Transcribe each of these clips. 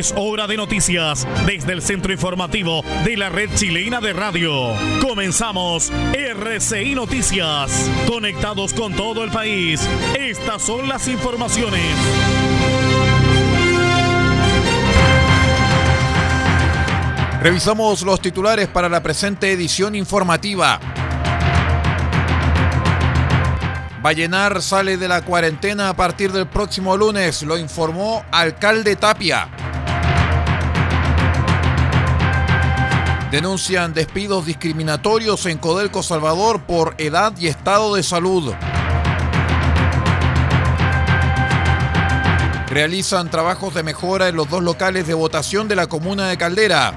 Es hora de noticias desde el centro informativo de la red chilena de radio. Comenzamos RCI Noticias. Conectados con todo el país. Estas son las informaciones. Revisamos los titulares para la presente edición informativa. Vallenar sale de la cuarentena a partir del próximo lunes, lo informó alcalde Tapia. Denuncian despidos discriminatorios en Codelco Salvador por edad y estado de salud. Realizan trabajos de mejora en los dos locales de votación de la comuna de Caldera.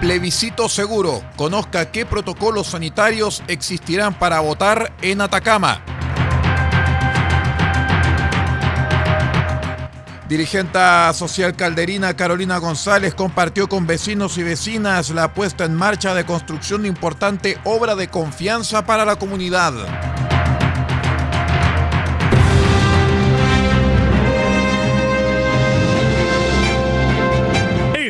Plebiscito seguro. Conozca qué protocolos sanitarios existirán para votar en Atacama. Dirigenta social calderina Carolina González compartió con vecinos y vecinas la puesta en marcha de construcción de importante obra de confianza para la comunidad.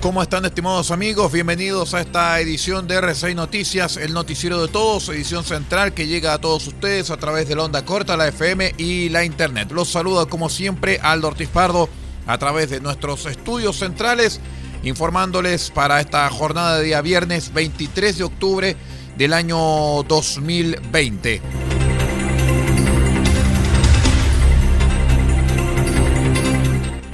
¿Cómo están estimados amigos? Bienvenidos a esta edición de R6 Noticias, el noticiero de todos, edición central que llega a todos ustedes a través de la onda corta, la FM y la internet. Los saluda como siempre Aldo Ortiz Pardo a través de nuestros estudios centrales, informándoles para esta jornada de día viernes 23 de octubre del año 2020.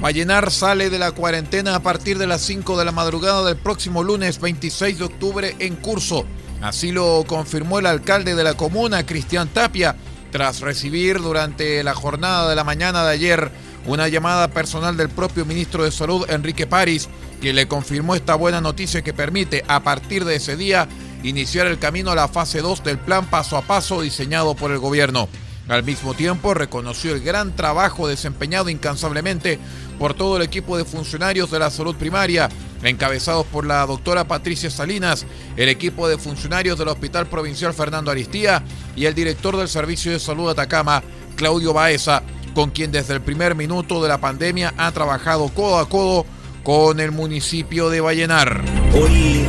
Vallenar sale de la cuarentena a partir de las 5 de la madrugada del próximo lunes 26 de octubre en curso. Así lo confirmó el alcalde de la comuna, Cristian Tapia, tras recibir durante la jornada de la mañana de ayer una llamada personal del propio ministro de Salud, Enrique París, que le confirmó esta buena noticia que permite a partir de ese día iniciar el camino a la fase 2 del plan paso a paso diseñado por el gobierno. Al mismo tiempo, reconoció el gran trabajo desempeñado incansablemente por todo el equipo de funcionarios de la salud primaria, encabezados por la doctora Patricia Salinas, el equipo de funcionarios del Hospital Provincial Fernando Aristía y el director del Servicio de Salud Atacama, Claudio Baeza, con quien desde el primer minuto de la pandemia ha trabajado codo a codo con el municipio de Vallenar. Hoy,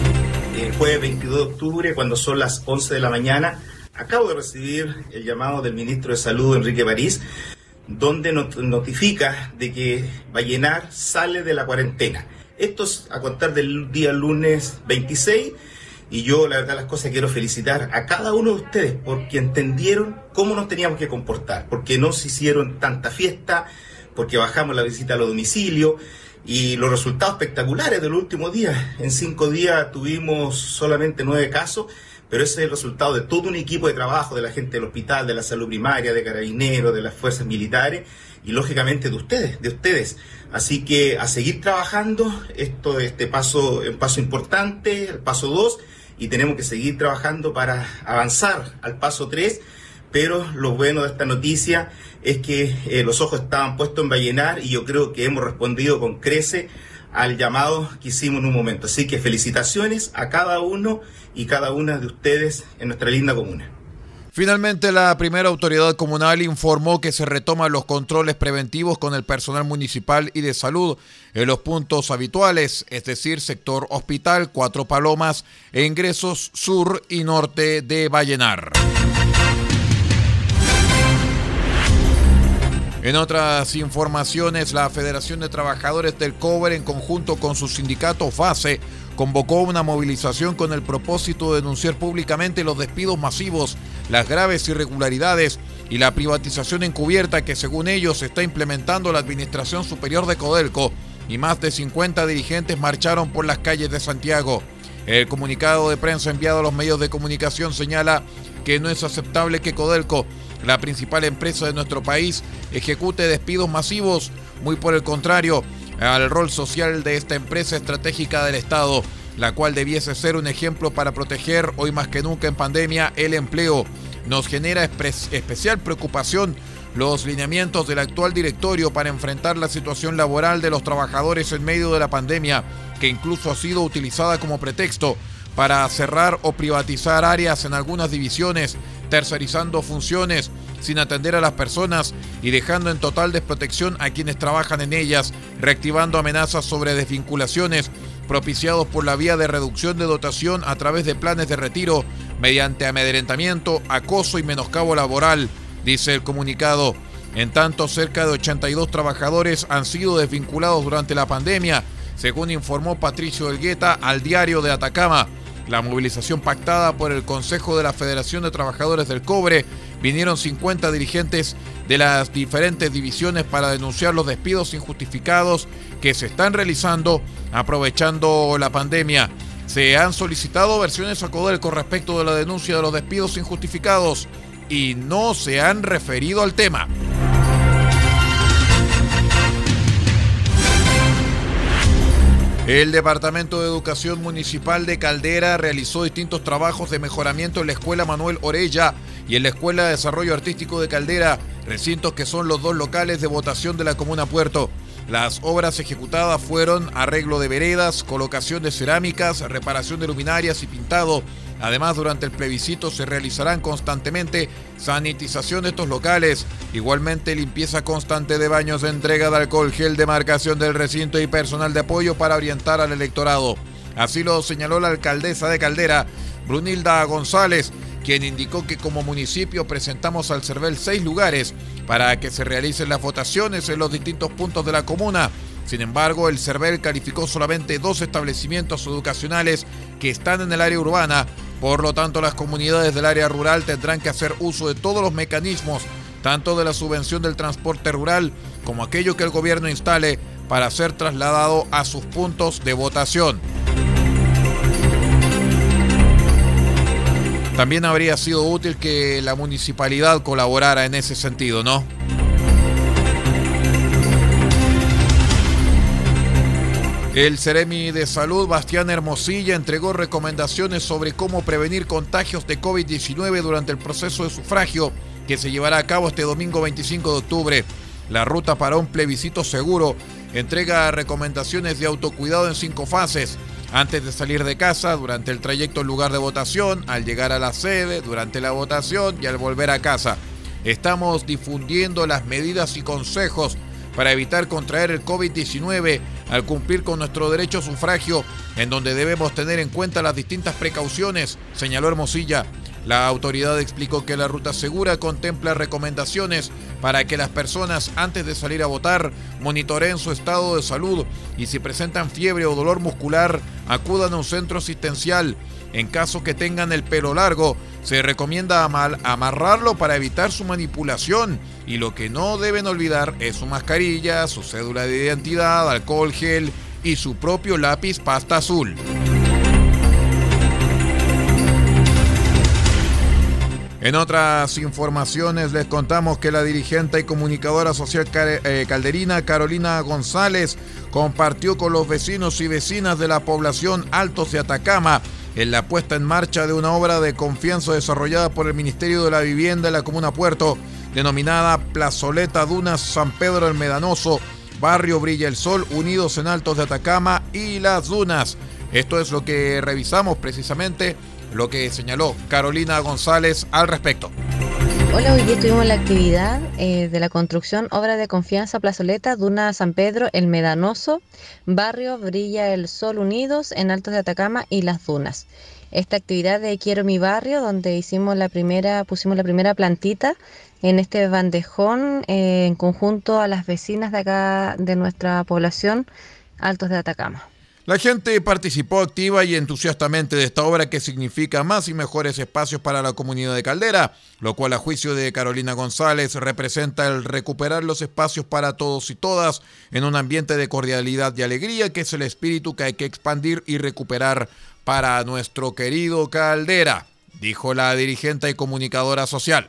el jueves 22 de octubre, cuando son las 11 de la mañana, acabo de recibir el llamado del ministro de Salud, Enrique París, donde notifica de que Vallenar sale de la cuarentena. Esto es a contar del día lunes 26 y yo la verdad las cosas quiero felicitar a cada uno de ustedes porque entendieron cómo nos teníamos que comportar, porque no se hicieron tanta fiesta, porque bajamos la visita a los domicilios y los resultados espectaculares del último día. En cinco días tuvimos solamente nueve casos, pero ese es el resultado de todo un equipo de trabajo de la gente del hospital, de la salud primaria, de carabineros, de las fuerzas militares y lógicamente de ustedes, de ustedes. Así que a seguir trabajando, esto este paso, un paso importante, el paso dos, y tenemos que seguir trabajando para avanzar al paso tres pero lo bueno de esta noticia es que eh, los ojos estaban puestos en Vallenar y yo creo que hemos respondido con crece al llamado que hicimos en un momento. Así que felicitaciones a cada uno y cada una de ustedes en nuestra linda comuna. Finalmente, la primera autoridad comunal informó que se retoman los controles preventivos con el personal municipal y de salud en los puntos habituales, es decir, sector hospital, Cuatro Palomas e ingresos sur y norte de Vallenar. En otras informaciones, la Federación de Trabajadores del Cobre, en conjunto con su sindicato FASE, convocó una movilización con el propósito de denunciar públicamente los despidos masivos, las graves irregularidades y la privatización encubierta que según ellos está implementando la Administración Superior de Codelco y más de 50 dirigentes marcharon por las calles de Santiago. El comunicado de prensa enviado a los medios de comunicación señala que no es aceptable que Codelco la principal empresa de nuestro país ejecute despidos masivos, muy por el contrario al rol social de esta empresa estratégica del Estado, la cual debiese ser un ejemplo para proteger hoy más que nunca en pandemia el empleo. Nos genera especial preocupación los lineamientos del actual directorio para enfrentar la situación laboral de los trabajadores en medio de la pandemia, que incluso ha sido utilizada como pretexto para cerrar o privatizar áreas en algunas divisiones tercerizando funciones sin atender a las personas y dejando en total desprotección a quienes trabajan en ellas, reactivando amenazas sobre desvinculaciones propiciados por la vía de reducción de dotación a través de planes de retiro mediante amedrentamiento, acoso y menoscabo laboral, dice el comunicado. En tanto, cerca de 82 trabajadores han sido desvinculados durante la pandemia, según informó Patricio Elgueta al diario de Atacama. La movilización pactada por el Consejo de la Federación de Trabajadores del Cobre vinieron 50 dirigentes de las diferentes divisiones para denunciar los despidos injustificados que se están realizando aprovechando la pandemia. Se han solicitado versiones a Codelco respecto de la denuncia de los despidos injustificados y no se han referido al tema. El Departamento de Educación Municipal de Caldera realizó distintos trabajos de mejoramiento en la Escuela Manuel Orella y en la Escuela de Desarrollo Artístico de Caldera, recintos que son los dos locales de votación de la Comuna Puerto. Las obras ejecutadas fueron arreglo de veredas, colocación de cerámicas, reparación de luminarias y pintado. Además, durante el plebiscito se realizarán constantemente sanitización de estos locales, igualmente limpieza constante de baños, entrega de alcohol, gel, demarcación del recinto y personal de apoyo para orientar al electorado. Así lo señaló la alcaldesa de Caldera, Brunilda González, quien indicó que como municipio presentamos al CERVEL seis lugares para que se realicen las votaciones en los distintos puntos de la comuna. Sin embargo, el CERVEL calificó solamente dos establecimientos educacionales que están en el área urbana, por lo tanto las comunidades del área rural tendrán que hacer uso de todos los mecanismos, tanto de la subvención del transporte rural como aquello que el gobierno instale para ser trasladado a sus puntos de votación. También habría sido útil que la municipalidad colaborara en ese sentido, ¿no? El Ceremi de Salud, Bastián Hermosilla, entregó recomendaciones sobre cómo prevenir contagios de COVID-19 durante el proceso de sufragio que se llevará a cabo este domingo 25 de octubre. La ruta para un plebiscito seguro entrega recomendaciones de autocuidado en cinco fases antes de salir de casa, durante el trayecto al lugar de votación, al llegar a la sede, durante la votación y al volver a casa. Estamos difundiendo las medidas y consejos para evitar contraer el COVID-19 al cumplir con nuestro derecho sufragio, en donde debemos tener en cuenta las distintas precauciones, señaló Hermosilla. La autoridad explicó que la ruta segura contempla recomendaciones para que las personas antes de salir a votar monitoreen su estado de salud y si presentan fiebre o dolor muscular acudan a un centro asistencial. En caso que tengan el pelo largo, Se recomienda amarrarlo para evitar su manipulación y lo que no deben olvidar es su mascarilla, su cédula de identidad, alcohol gel y su propio lápiz pasta azul. En otras informaciones les contamos que la dirigente y comunicadora social eh, calderina Carolina González compartió con los vecinos y vecinas de la población Altos de Atacama en la puesta en marcha de una obra de confianza desarrollada por el Ministerio de la Vivienda en la Comuna Puerto, denominada Plazoleta Dunas San Pedro el Medanoso, Barrio Brilla el Sol, unidos en Altos de Atacama y Las Dunas. Esto es lo que revisamos precisamente lo que señaló Carolina González al respecto. Hola, hoy día tuvimos la actividad eh, de la construcción Obra de Confianza Plazoleta, Duna San Pedro, El Medanoso, Barrio Brilla el Sol Unidos en Altos de Atacama y Las Dunas. Esta actividad de Quiero mi barrio, donde hicimos la primera, pusimos la primera plantita en este bandejón eh, en conjunto a las vecinas de acá de nuestra población, Altos de Atacama. La gente participó activa y entusiastamente de esta obra que significa más y mejores espacios para la comunidad de Caldera, lo cual a juicio de Carolina González representa el recuperar los espacios para todos y todas en un ambiente de cordialidad y alegría que es el espíritu que hay que expandir y recuperar para nuestro querido Caldera, dijo la dirigente y comunicadora social.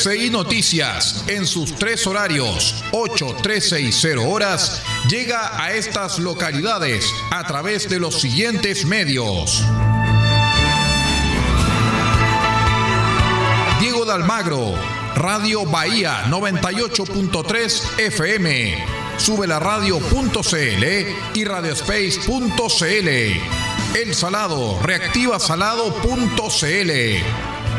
RCI Noticias, en sus tres horarios, 8, 13 y 0 horas, llega a estas localidades a través de los siguientes medios. Diego Dalmagro, Radio Bahía 98.3 FM, sube la radio.cl y radiospace.cl. El Salado, reactiva salado.cl.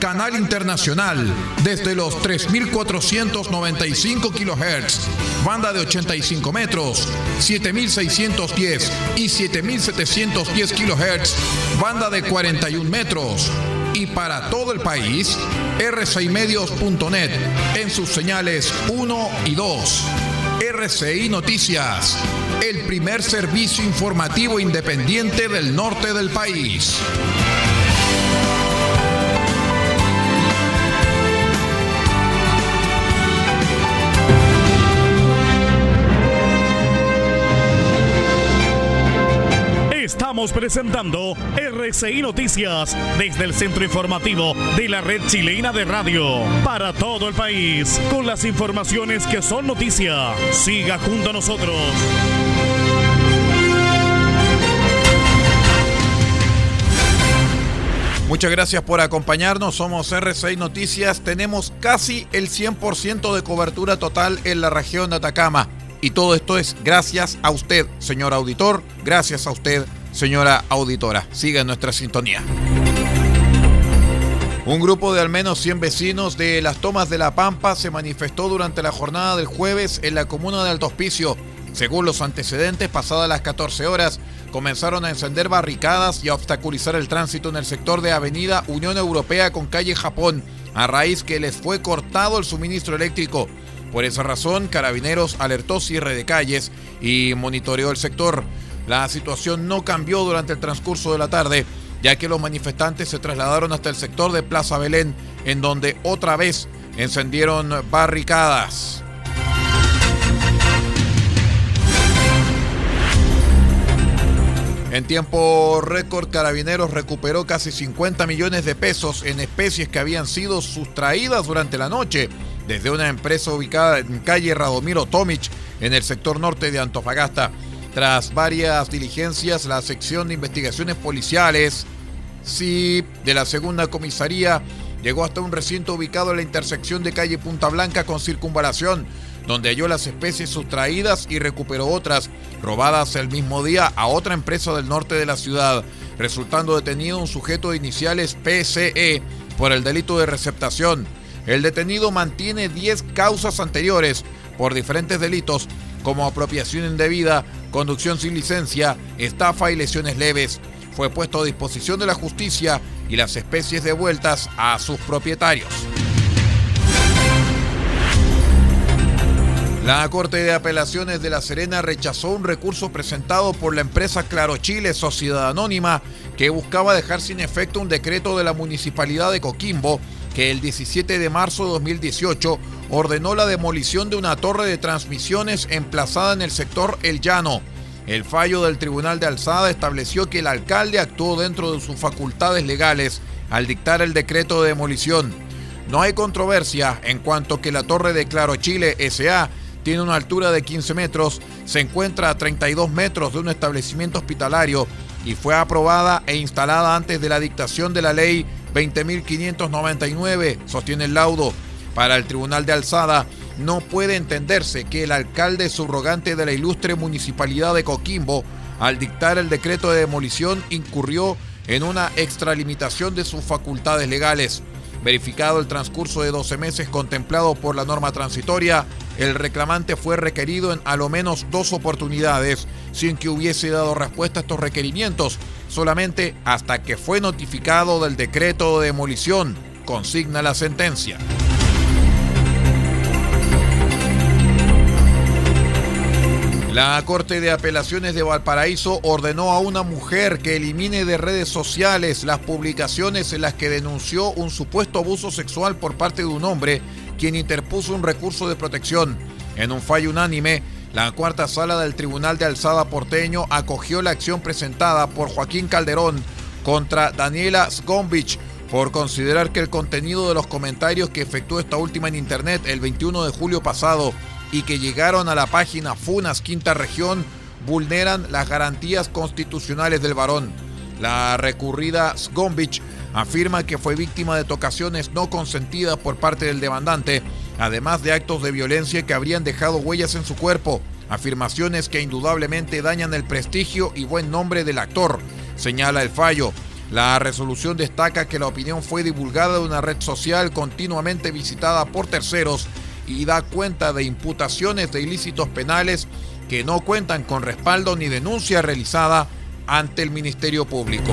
Canal Internacional, desde los 3.495 kHz, banda de 85 metros, 7.610 y 7.710 kHz, banda de 41 metros. Y para todo el país, r6medios.net en sus señales 1 y 2. RCI Noticias, el primer servicio informativo independiente del norte del país. Estamos presentando RCI Noticias desde el centro informativo de la red chilena de radio para todo el país con las informaciones que son noticia. Siga junto a nosotros. Muchas gracias por acompañarnos. Somos RCI Noticias. Tenemos casi el 100% de cobertura total en la región de Atacama. Y todo esto es gracias a usted, señor auditor, gracias a usted, señora auditora. Siga en nuestra sintonía. Un grupo de al menos 100 vecinos de las tomas de La Pampa se manifestó durante la jornada del jueves en la comuna de Alto Hospicio. Según los antecedentes, pasadas las 14 horas, comenzaron a encender barricadas y a obstaculizar el tránsito en el sector de Avenida Unión Europea con calle Japón, a raíz que les fue cortado el suministro eléctrico. Por esa razón, Carabineros alertó cierre de calles y monitoreó el sector. La situación no cambió durante el transcurso de la tarde, ya que los manifestantes se trasladaron hasta el sector de Plaza Belén, en donde otra vez encendieron barricadas. En tiempo récord, Carabineros recuperó casi 50 millones de pesos en especies que habían sido sustraídas durante la noche desde una empresa ubicada en calle Radomiro Tomic, en el sector norte de Antofagasta. Tras varias diligencias, la sección de investigaciones policiales, sí, de la segunda comisaría, llegó hasta un recinto ubicado en la intersección de calle Punta Blanca con circunvalación, donde halló las especies sustraídas y recuperó otras, robadas el mismo día a otra empresa del norte de la ciudad, resultando detenido un sujeto de iniciales PCE por el delito de receptación. El detenido mantiene 10 causas anteriores por diferentes delitos como apropiación indebida, conducción sin licencia, estafa y lesiones leves. Fue puesto a disposición de la justicia y las especies devueltas a sus propietarios. La Corte de Apelaciones de La Serena rechazó un recurso presentado por la empresa Claro Chile, Sociedad Anónima, que buscaba dejar sin efecto un decreto de la Municipalidad de Coquimbo que el 17 de marzo de 2018 ordenó la demolición de una torre de transmisiones emplazada en el sector El Llano. El fallo del Tribunal de Alzada estableció que el alcalde actuó dentro de sus facultades legales al dictar el decreto de demolición. No hay controversia en cuanto que la torre de Claro Chile SA tiene una altura de 15 metros, se encuentra a 32 metros de un establecimiento hospitalario y fue aprobada e instalada antes de la dictación de la ley 20.599, sostiene el laudo. Para el Tribunal de Alzada, no puede entenderse que el alcalde subrogante de la ilustre municipalidad de Coquimbo, al dictar el decreto de demolición, incurrió en una extralimitación de sus facultades legales. Verificado el transcurso de 12 meses contemplado por la norma transitoria, el reclamante fue requerido en a lo menos dos oportunidades, sin que hubiese dado respuesta a estos requerimientos, solamente hasta que fue notificado del decreto de demolición, consigna la sentencia. La Corte de Apelaciones de Valparaíso ordenó a una mujer que elimine de redes sociales las publicaciones en las que denunció un supuesto abuso sexual por parte de un hombre, quien interpuso un recurso de protección. En un fallo unánime, la cuarta sala del Tribunal de Alzada porteño acogió la acción presentada por Joaquín Calderón contra Daniela Sgombich por considerar que el contenido de los comentarios que efectuó esta última en Internet el 21 de julio pasado y que llegaron a la página Funas Quinta Región vulneran las garantías constitucionales del varón. La recurrida Sgombich afirma que fue víctima de tocaciones no consentidas por parte del demandante, además de actos de violencia que habrían dejado huellas en su cuerpo, afirmaciones que indudablemente dañan el prestigio y buen nombre del actor, señala el fallo. La resolución destaca que la opinión fue divulgada de una red social continuamente visitada por terceros y da cuenta de imputaciones de ilícitos penales que no cuentan con respaldo ni denuncia realizada ante el Ministerio Público.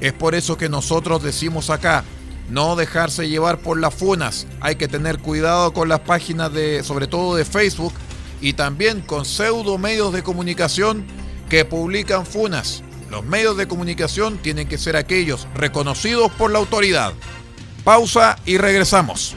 Es por eso que nosotros decimos acá, no dejarse llevar por las funas, hay que tener cuidado con las páginas de, sobre todo de Facebook, y también con pseudo medios de comunicación que publican funas. Los medios de comunicación tienen que ser aquellos reconocidos por la autoridad. Pausa y regresamos.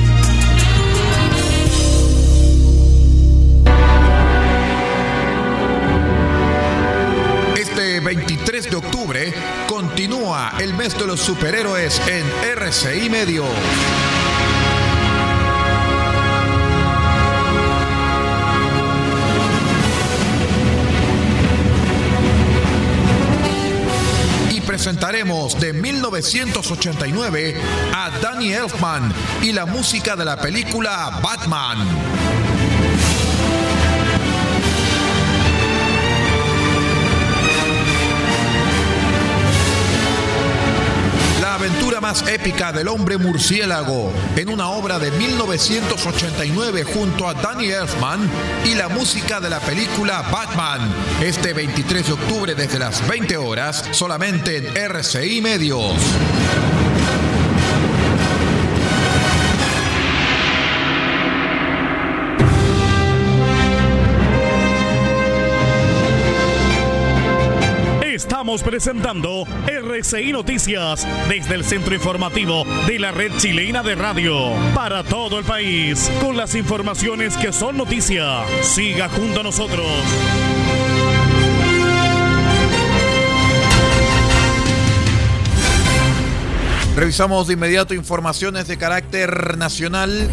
El mes de los superhéroes en RCI Medio. Y presentaremos de 1989 a Danny Elfman y la música de la película Batman. Aventura más épica del hombre murciélago en una obra de 1989 junto a Danny Elfman y la música de la película Batman. Este 23 de octubre desde las 20 horas solamente en RCI Medios. Estamos presentando RCI Noticias desde el centro informativo de la red chilena de radio para todo el país con las informaciones que son noticia. Siga junto a nosotros. Revisamos de inmediato informaciones de carácter nacional.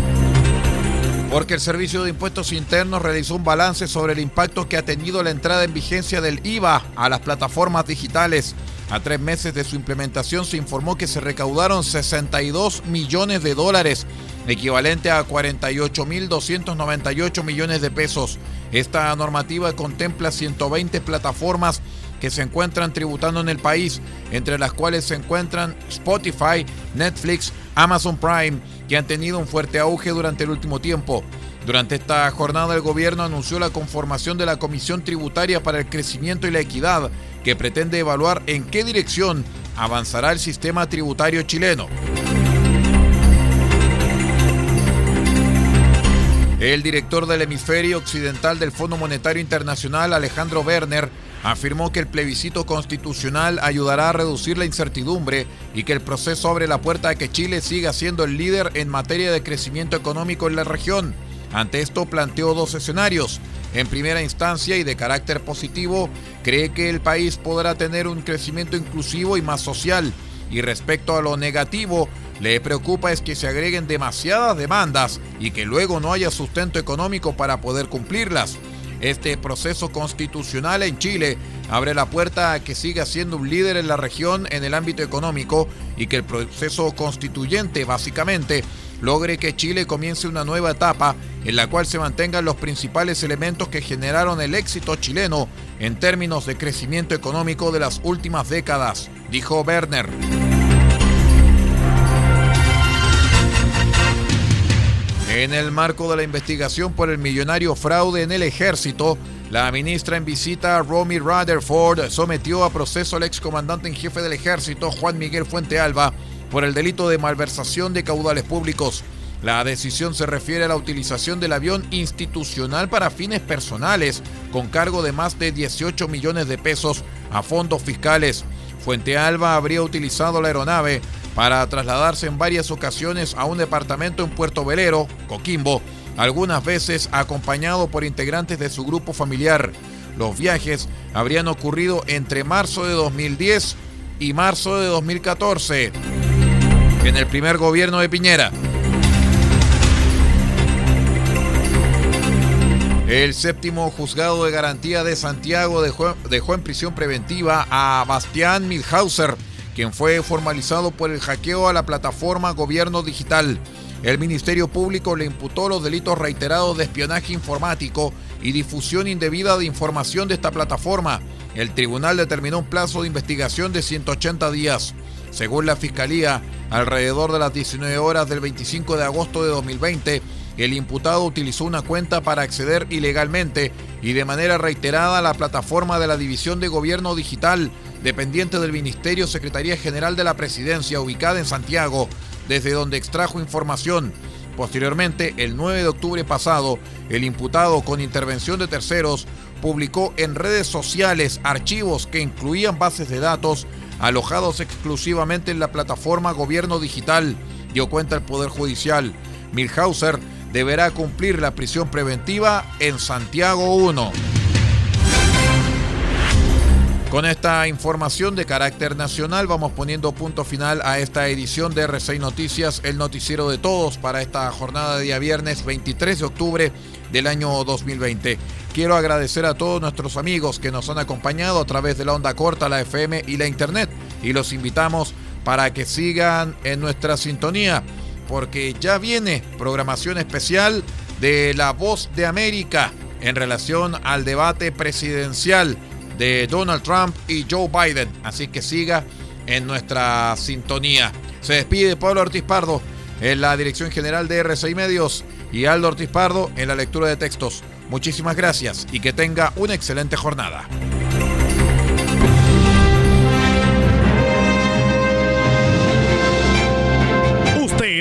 Porque el Servicio de Impuestos Internos realizó un balance sobre el impacto que ha tenido la entrada en vigencia del IVA a las plataformas digitales. A tres meses de su implementación se informó que se recaudaron 62 millones de dólares, equivalente a 48.298 millones de pesos. Esta normativa contempla 120 plataformas que se encuentran tributando en el país, entre las cuales se encuentran Spotify, Netflix, Amazon Prime, que han tenido un fuerte auge durante el último tiempo. Durante esta jornada el gobierno anunció la conformación de la Comisión Tributaria para el Crecimiento y la Equidad, que pretende evaluar en qué dirección avanzará el sistema tributario chileno. El director del hemisferio occidental del Fondo Monetario Internacional, Alejandro Werner, afirmó que el plebiscito constitucional ayudará a reducir la incertidumbre y que el proceso abre la puerta a que Chile siga siendo el líder en materia de crecimiento económico en la región. Ante esto planteó dos escenarios. En primera instancia y de carácter positivo, cree que el país podrá tener un crecimiento inclusivo y más social. Y respecto a lo negativo, le preocupa es que se agreguen demasiadas demandas y que luego no haya sustento económico para poder cumplirlas. Este proceso constitucional en Chile abre la puerta a que siga siendo un líder en la región en el ámbito económico y que el proceso constituyente básicamente logre que Chile comience una nueva etapa en la cual se mantengan los principales elementos que generaron el éxito chileno en términos de crecimiento económico de las últimas décadas, dijo Werner. En el marco de la investigación por el millonario fraude en el ejército, la ministra en visita, Romy Rutherford, sometió a proceso al excomandante en jefe del ejército, Juan Miguel Fuente Alba, por el delito de malversación de caudales públicos. La decisión se refiere a la utilización del avión institucional para fines personales, con cargo de más de 18 millones de pesos a fondos fiscales. Fuente Alba habría utilizado la aeronave para trasladarse en varias ocasiones a un departamento en Puerto Velero, Coquimbo, algunas veces acompañado por integrantes de su grupo familiar. Los viajes habrían ocurrido entre marzo de 2010 y marzo de 2014, en el primer gobierno de Piñera. El séptimo juzgado de garantía de Santiago dejó, en prisión preventiva a Bastián Milhauser, quien fue formalizado por el hackeo a la plataforma Gobierno Digital. El Ministerio Público le imputó los delitos reiterados de espionaje informático y difusión indebida de información de esta plataforma. El tribunal determinó un plazo de investigación de 180 días. Según la Fiscalía, alrededor de las 19 horas del 25 de agosto de 2020, el imputado utilizó una cuenta para acceder ilegalmente y de manera reiterada a la plataforma de la División de Gobierno Digital, dependiente del Ministerio Secretaría General de la Presidencia, ubicada en Santiago, desde donde extrajo información. Posteriormente, el 9 de octubre pasado, el imputado, con intervención de terceros, publicó en redes sociales archivos que incluían bases de datos alojados exclusivamente en la plataforma Gobierno Digital, dio cuenta el Poder Judicial. Milhauser deberá cumplir la prisión preventiva en Santiago 1. Con esta información de carácter nacional vamos poniendo punto final a esta edición de R6 Noticias, el noticiero de todos para esta jornada de día viernes 23 de octubre del año 2020. Quiero agradecer a todos nuestros amigos que nos han acompañado a través de la onda corta, la FM y la Internet y los invitamos para que sigan en nuestra sintonía porque ya viene programación especial de La Voz de América en relación al debate presidencial de Donald Trump y Joe Biden. Así que siga en nuestra sintonía. Se despide Pablo Ortiz Pardo en la dirección general de R6 Medios y Aldo Ortiz Pardo en la lectura de textos. Muchísimas gracias y que tenga una excelente jornada.